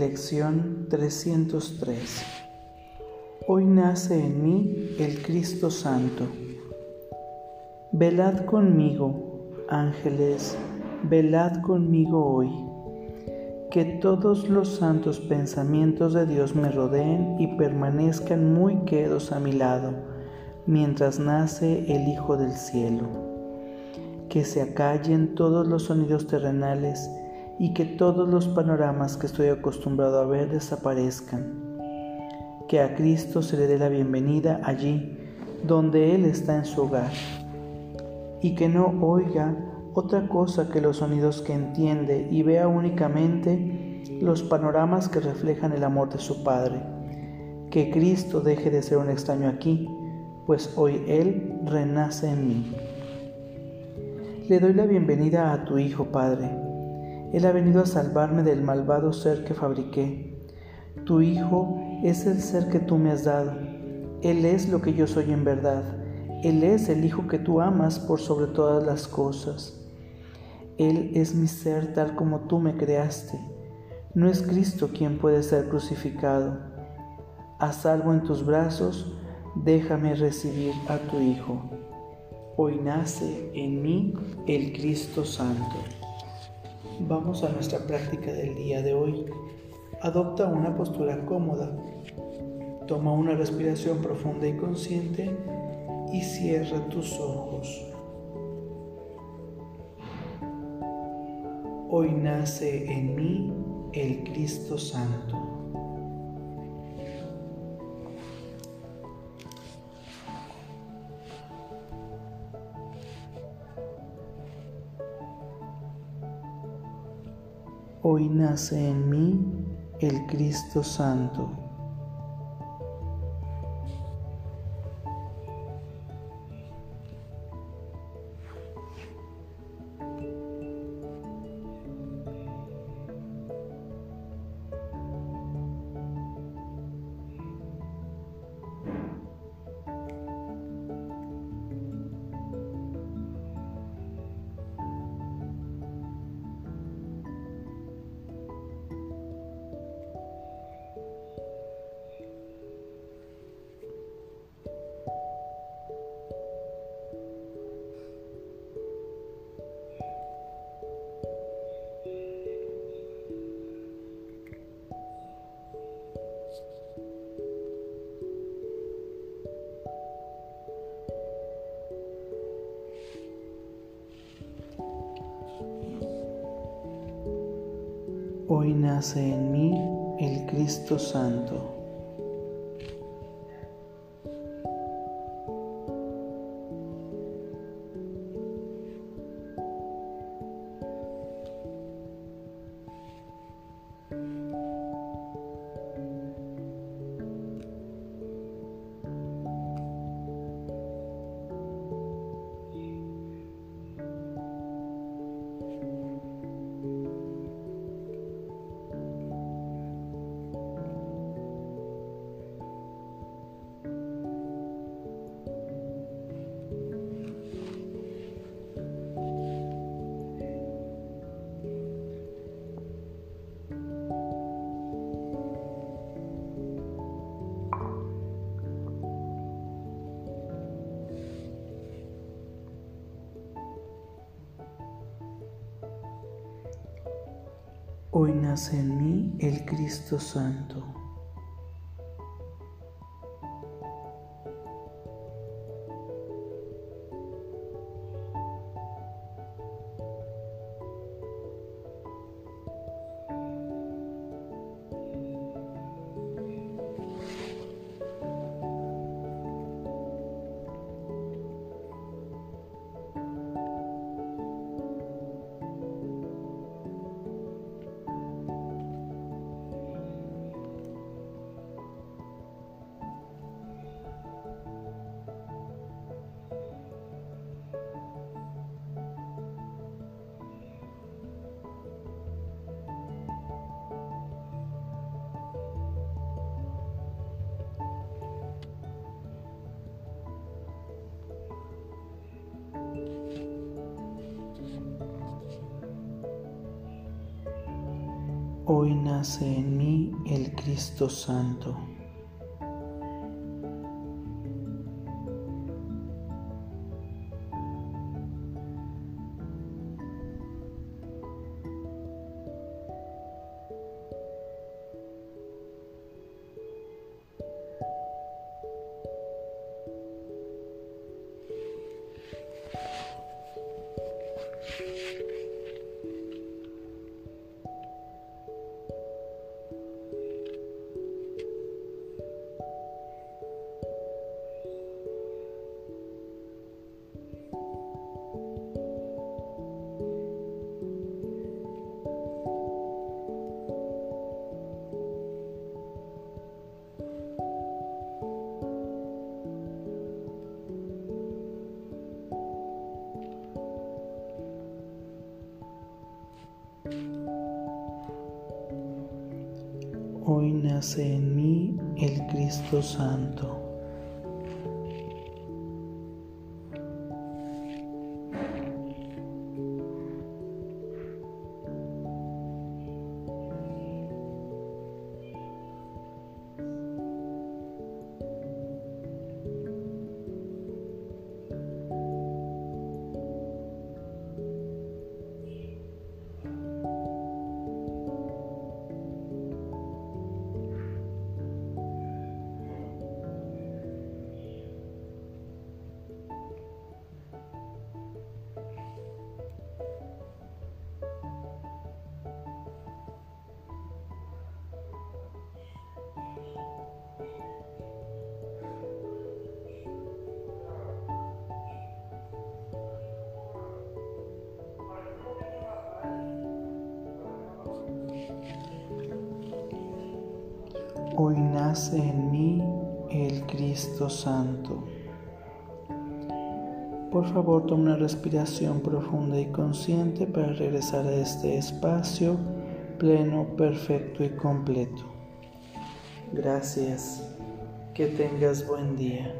Lección 303 Hoy nace en mí el Cristo Santo. Velad conmigo, ángeles, velad conmigo hoy. Que todos los santos pensamientos de Dios me rodeen y permanezcan muy quedos a mi lado, mientras nace el Hijo del cielo. Que se acallen todos los sonidos terrenales y que todos los panoramas que estoy acostumbrado a ver desaparezcan que a Cristo se le dé la bienvenida allí donde Él está en su hogar y que no oiga otra cosa que los sonidos que entiende y vea únicamente los panoramas que reflejan el amor de su Padre. Que Cristo deje de ser un extraño aquí, pues hoy Él renace en mí. Le doy la bienvenida a tu Hijo, Padre. Él ha venido a salvarme del malvado ser que fabriqué. Tu Hijo es el ser que tú me has dado. Él es lo que yo soy en verdad. Él es el Hijo que tú amas por sobre todas las cosas. Él es mi ser tal como tú me creaste. No es Cristo quien puede ser crucificado. A salvo en tus brazos, déjame recibir a tu Hijo. Hoy nace en mí el Cristo Santo. Vamos a nuestra práctica del día de hoy. Adopta una postura cómoda. Toma una respiración profunda y consciente y cierra tus ojos. Hoy nace en mí el Cristo Santo. Hoy nace en mí el Cristo Santo. Hoy nace en mí el Cristo Santo. Hoy nace en mí el Cristo Santo. Hoy nace en mí el Cristo Santo. Hoy nace en mí el Cristo Santo. Hoy nace en mí el Cristo Santo. Por favor, toma una respiración profunda y consciente para regresar a este espacio pleno, perfecto y completo. Gracias. Que tengas buen día.